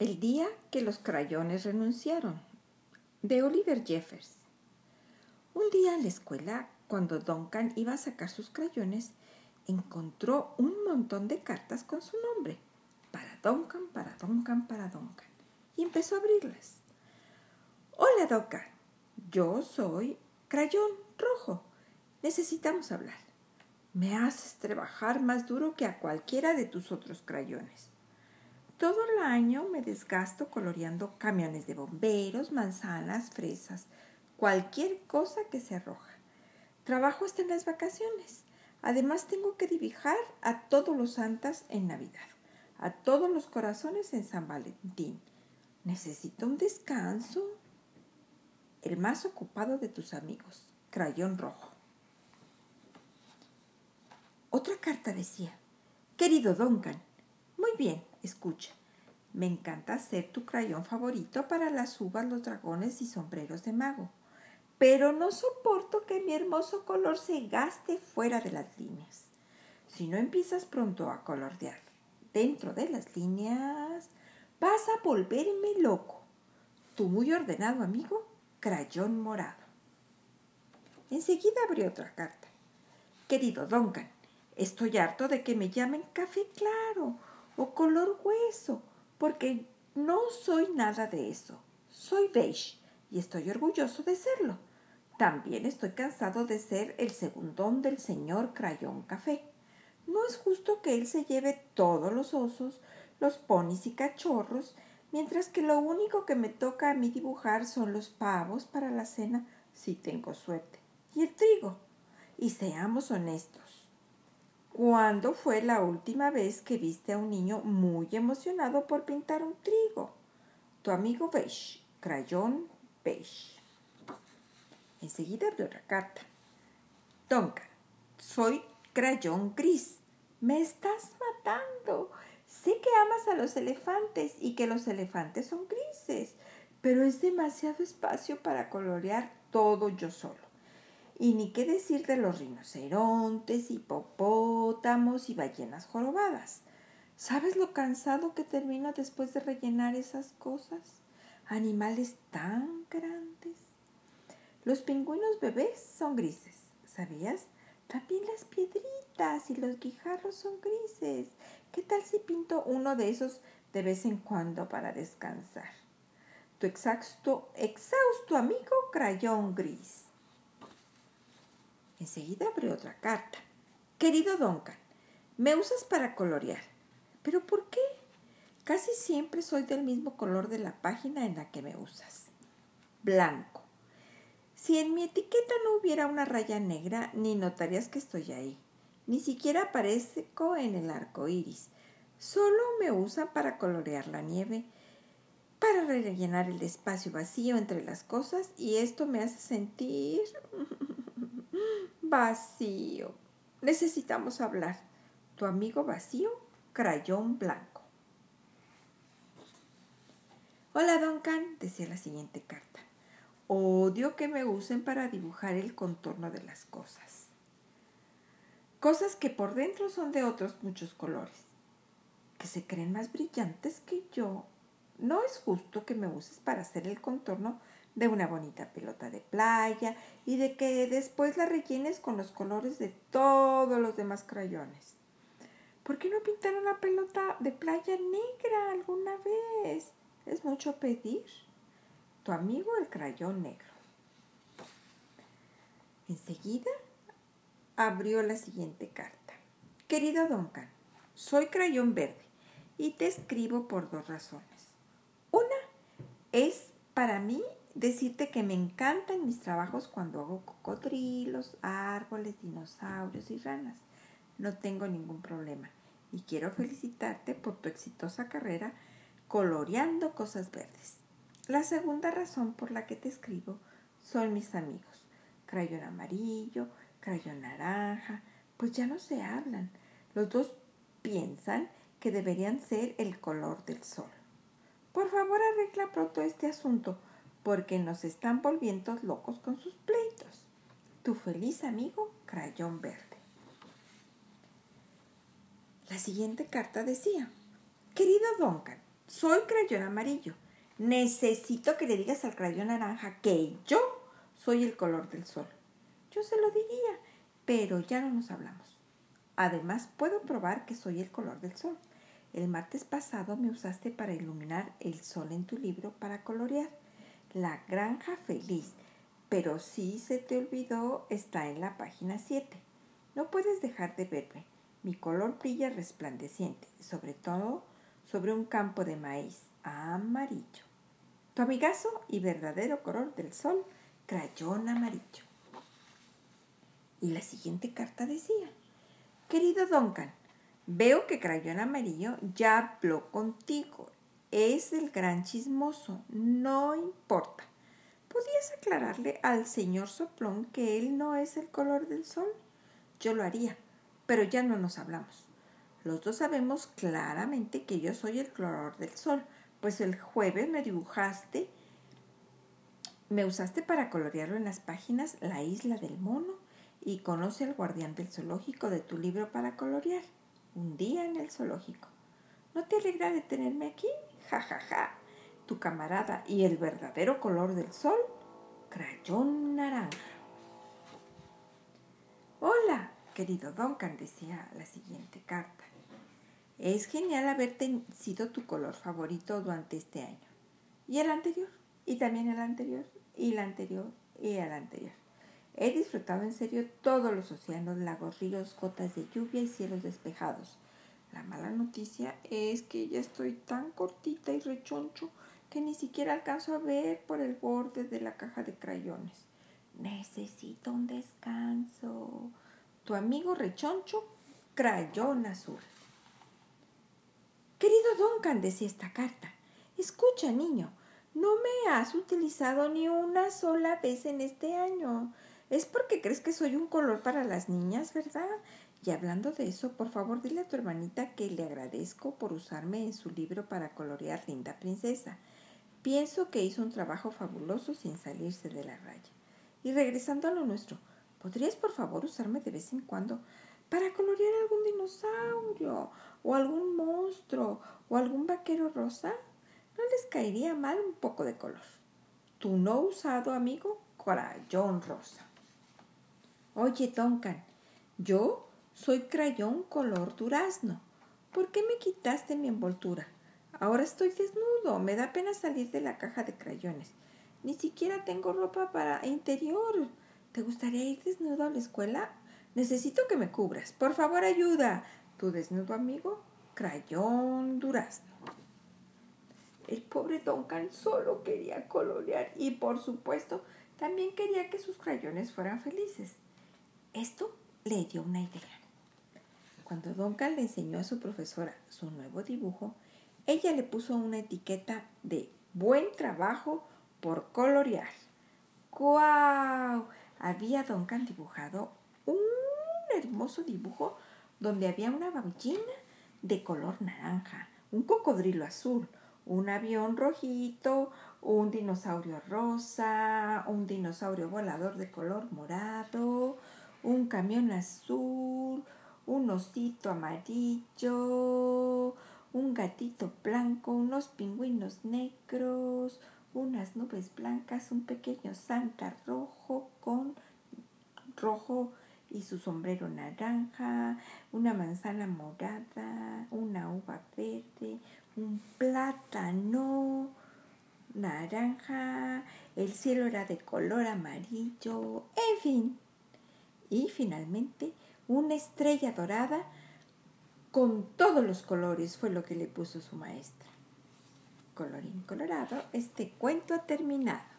El día que los crayones renunciaron, de Oliver Jeffers. Un día en la escuela, cuando Duncan iba a sacar sus crayones, encontró un montón de cartas con su nombre. Para Duncan, para Duncan, para Duncan. Y empezó a abrirlas. Hola, Duncan. Yo soy Crayón Rojo. Necesitamos hablar. Me haces trabajar más duro que a cualquiera de tus otros crayones. Todo el año me desgasto coloreando camiones de bomberos, manzanas, fresas, cualquier cosa que se arroja. Trabajo hasta en las vacaciones. Además tengo que dibujar a todos los santas en Navidad, a todos los corazones en San Valentín. Necesito un descanso. El más ocupado de tus amigos, crayón rojo. Otra carta decía, querido Duncan, muy bien, escucha. Me encanta ser tu crayón favorito para las uvas, los dragones y sombreros de mago. Pero no soporto que mi hermoso color se gaste fuera de las líneas. Si no empiezas pronto a colorear dentro de las líneas, vas a volverme loco. Tu muy ordenado amigo, crayón morado. Enseguida abrió otra carta. Querido Duncan, estoy harto de que me llamen café claro o color hueso, porque no soy nada de eso. Soy beige y estoy orgulloso de serlo. También estoy cansado de ser el segundón del señor Crayón Café. No es justo que él se lleve todos los osos, los ponis y cachorros, mientras que lo único que me toca a mí dibujar son los pavos para la cena, si tengo suerte, y el trigo. Y seamos honestos, ¿Cuándo fue la última vez que viste a un niño muy emocionado por pintar un trigo? Tu amigo Beige, crayón Beige. Enseguida abrió otra carta. Duncan, soy crayón gris. Me estás matando. Sé que amas a los elefantes y que los elefantes son grises, pero es demasiado espacio para colorear todo yo solo. Y ni qué decir de los rinocerontes, hipopótamos y ballenas jorobadas. ¿Sabes lo cansado que termino después de rellenar esas cosas? Animales tan grandes. Los pingüinos bebés son grises, ¿sabías? También las piedritas y los guijarros son grises. ¿Qué tal si pinto uno de esos de vez en cuando para descansar? Tu exhausto, exhausto amigo crayón gris. Enseguida abrió otra carta. Querido Duncan, me usas para colorear. ¿Pero por qué? Casi siempre soy del mismo color de la página en la que me usas. Blanco. Si en mi etiqueta no hubiera una raya negra, ni notarías que estoy ahí. Ni siquiera aparezco en el arco iris. Solo me usan para colorear la nieve, para rellenar el espacio vacío entre las cosas, y esto me hace sentir Vacío. Necesitamos hablar. Tu amigo vacío, crayón blanco. Hola, Duncan, decía la siguiente carta. Odio que me usen para dibujar el contorno de las cosas. Cosas que por dentro son de otros muchos colores, que se creen más brillantes que yo. No es justo que me uses para hacer el contorno de una bonita pelota de playa y de que después la rellenes con los colores de todos los demás crayones. ¿Por qué no pintar una pelota de playa negra alguna vez? Es mucho pedir. Tu amigo el crayón negro. Enseguida abrió la siguiente carta. Querido Duncan, soy crayón verde y te escribo por dos razones. Es para mí decirte que me encantan mis trabajos cuando hago cocodrilos, árboles, dinosaurios y ranas. No tengo ningún problema y quiero felicitarte por tu exitosa carrera coloreando cosas verdes. La segunda razón por la que te escribo son mis amigos. Crayón amarillo, crayón naranja, pues ya no se hablan. Los dos piensan que deberían ser el color del sol. Por favor, arregla pronto este asunto porque nos están volviendo locos con sus pleitos. Tu feliz amigo, Crayón Verde. La siguiente carta decía, Querido Duncan, soy crayón amarillo. Necesito que le digas al crayón naranja que yo soy el color del sol. Yo se lo diría, pero ya no nos hablamos. Además, puedo probar que soy el color del sol. El martes pasado me usaste para iluminar el sol en tu libro para colorear. La granja feliz. Pero si se te olvidó, está en la página 7. No puedes dejar de verme. Mi color brilla resplandeciente, sobre todo sobre un campo de maíz amarillo. Tu amigazo y verdadero color del sol, crayón amarillo. Y la siguiente carta decía, Querido Duncan, veo que Crayón Amarillo ya habló contigo. Es el gran chismoso. No importa. ¿Podías aclararle al señor Soplón que él no es el color del sol? Yo lo haría, pero ya no nos hablamos. Los dos sabemos claramente que yo soy el color del sol, pues el jueves me dibujaste, me usaste para colorearlo en las páginas La isla del mono y conoce al guardián del zoológico de tu libro para colorear. Un día en el zoológico. ¿No te alegra de tenerme aquí? Ja, ja, ja. Tu camarada y el verdadero color del sol, crayón naranja. Hola, querido Duncan, decía la siguiente carta. Es genial haberte sido tu color favorito durante este año. Y el anterior, y también el anterior, y el anterior, y el anterior. He disfrutado en serio todos los océanos, lagos, ríos, gotas de lluvia y cielos despejados. La mala noticia es que ya estoy tan cortita y rechoncho que ni siquiera alcanzo a ver por el borde de la caja de crayones. Necesito un descanso. Tu amigo rechoncho, crayón azul. Querido Duncan, decía esta carta, escucha, niño, no me has utilizado ni una sola vez en este año. Es porque crees que soy un color para las niñas, ¿verdad? Y hablando de eso, por favor dile a tu hermanita que le agradezco por usarme en su libro para colorear Linda Princesa. Pienso que hizo un trabajo fabuloso sin salirse de la raya. Y regresando a lo nuestro, ¿podrías por favor usarme de vez en cuando para colorear algún dinosaurio o algún monstruo o algún vaquero rosa? ¿No les caería mal un poco de color? Tu no usado amigo, Crayón Rosa. Oye, Duncan, yo soy crayón color durazno. ¿Por qué me quitaste mi envoltura? Ahora estoy desnudo. Me da pena salir de la caja de crayones. Ni siquiera tengo ropa para interior. ¿Te gustaría ir desnudo a la escuela? Necesito que me cubras. Por favor, ayuda. Tu desnudo amigo, crayón durazno. El pobre Duncan solo quería colorear y, por supuesto, también quería que sus crayones fueran felices. Esto le dio una idea. Cuando Duncan le enseñó a su profesora su nuevo dibujo, ella le puso una etiqueta de buen trabajo por colorear. ¡Guau! Había Duncan dibujado un hermoso dibujo donde había una ballena de color naranja, un cocodrilo azul, un avión rojito, un dinosaurio rosa, un dinosaurio volador de color morado, un camión azul, un osito amarillo, un gatito blanco, unos pingüinos negros, unas nubes blancas, un pequeño Santa rojo con rojo y su sombrero naranja, una manzana morada, una uva verde, un plátano naranja, el cielo era de color amarillo, en fin, y finalmente una estrella dorada con todos los colores fue lo que le puso su maestra. Colorín colorado, este cuento ha terminado.